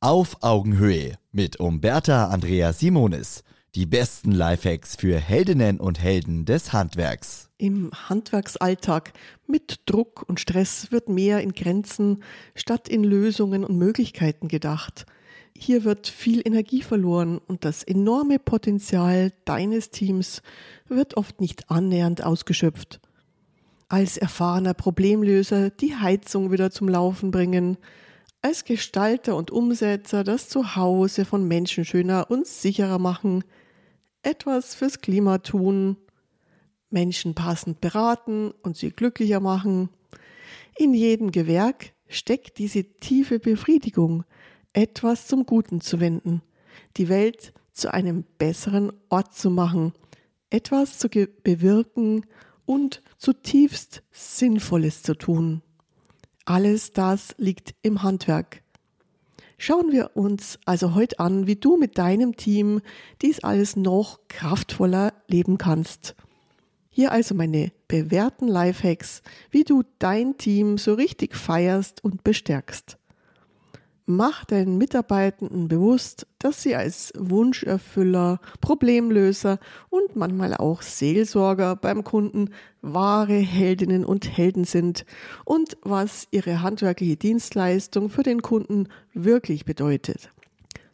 Auf Augenhöhe mit Umberta Andrea Simonis. Die besten Lifehacks für Heldinnen und Helden des Handwerks. Im Handwerksalltag mit Druck und Stress wird mehr in Grenzen statt in Lösungen und Möglichkeiten gedacht. Hier wird viel Energie verloren und das enorme Potenzial deines Teams wird oft nicht annähernd ausgeschöpft. Als erfahrener Problemlöser die Heizung wieder zum Laufen bringen, als Gestalter und Umsetzer das Zuhause von Menschen schöner und sicherer machen, etwas fürs Klima tun, Menschen passend beraten und sie glücklicher machen. In jedem Gewerk steckt diese tiefe Befriedigung, etwas zum Guten zu wenden, die Welt zu einem besseren Ort zu machen, etwas zu bewirken und zutiefst Sinnvolles zu tun. Alles das liegt im Handwerk. Schauen wir uns also heute an, wie du mit deinem Team dies alles noch kraftvoller leben kannst. Hier also meine bewährten Lifehacks, wie du dein Team so richtig feierst und bestärkst. Mach deinen Mitarbeitenden bewusst, dass sie als Wunscherfüller, Problemlöser und manchmal auch Seelsorger beim Kunden wahre Heldinnen und Helden sind und was ihre handwerkliche Dienstleistung für den Kunden wirklich bedeutet.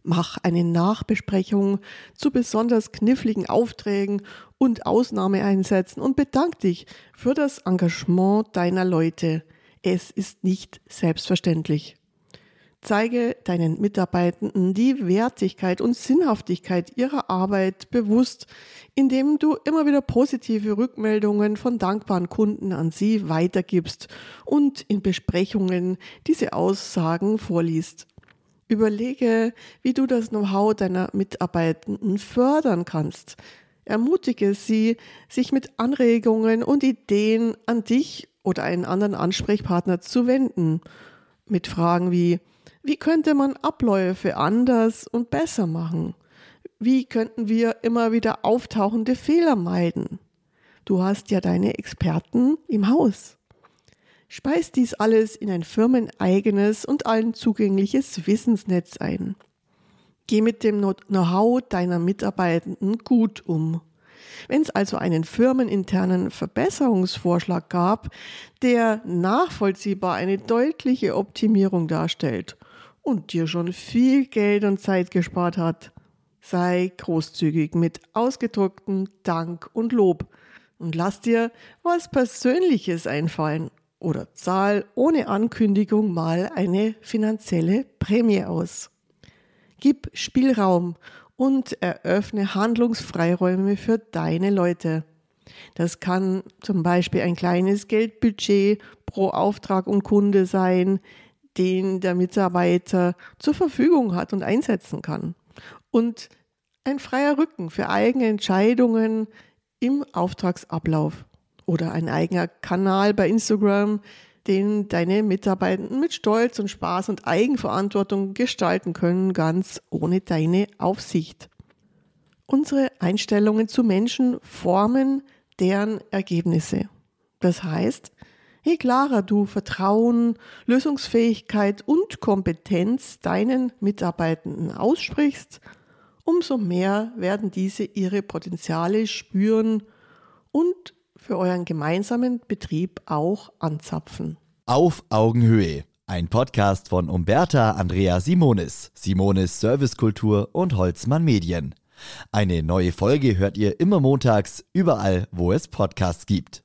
Mach eine Nachbesprechung zu besonders kniffligen Aufträgen und Ausnahmeeinsätzen und bedank dich für das Engagement deiner Leute. Es ist nicht selbstverständlich. Zeige deinen Mitarbeitenden die Wertigkeit und Sinnhaftigkeit ihrer Arbeit bewusst, indem du immer wieder positive Rückmeldungen von dankbaren Kunden an sie weitergibst und in Besprechungen diese Aussagen vorliest. Überlege, wie du das Know-how deiner Mitarbeitenden fördern kannst. Ermutige sie, sich mit Anregungen und Ideen an dich oder einen anderen Ansprechpartner zu wenden. Mit Fragen wie, wie könnte man Abläufe anders und besser machen? Wie könnten wir immer wieder auftauchende Fehler meiden? Du hast ja deine Experten im Haus. Speis dies alles in ein firmeneigenes und allen zugängliches Wissensnetz ein. Geh mit dem Know-how deiner Mitarbeitenden gut um. Wenn es also einen firmeninternen Verbesserungsvorschlag gab, der nachvollziehbar eine deutliche Optimierung darstellt und dir schon viel Geld und Zeit gespart hat. Sei großzügig mit ausgedrucktem Dank und Lob und lass dir was Persönliches einfallen oder zahl ohne Ankündigung mal eine finanzielle Prämie aus. Gib Spielraum und eröffne Handlungsfreiräume für deine Leute. Das kann zum Beispiel ein kleines Geldbudget pro Auftrag und Kunde sein, den der Mitarbeiter zur Verfügung hat und einsetzen kann. Und ein freier Rücken für eigene Entscheidungen im Auftragsablauf oder ein eigener Kanal bei Instagram, den deine Mitarbeitenden mit Stolz und Spaß und Eigenverantwortung gestalten können, ganz ohne deine Aufsicht. Unsere Einstellungen zu Menschen formen deren Ergebnisse. Das heißt, Je klarer du Vertrauen, Lösungsfähigkeit und Kompetenz deinen Mitarbeitenden aussprichst, umso mehr werden diese ihre Potenziale spüren und für euren gemeinsamen Betrieb auch anzapfen. Auf Augenhöhe. Ein Podcast von Umberta Andrea Simonis, Simonis Servicekultur und Holzmann Medien. Eine neue Folge hört ihr immer montags, überall, wo es Podcasts gibt.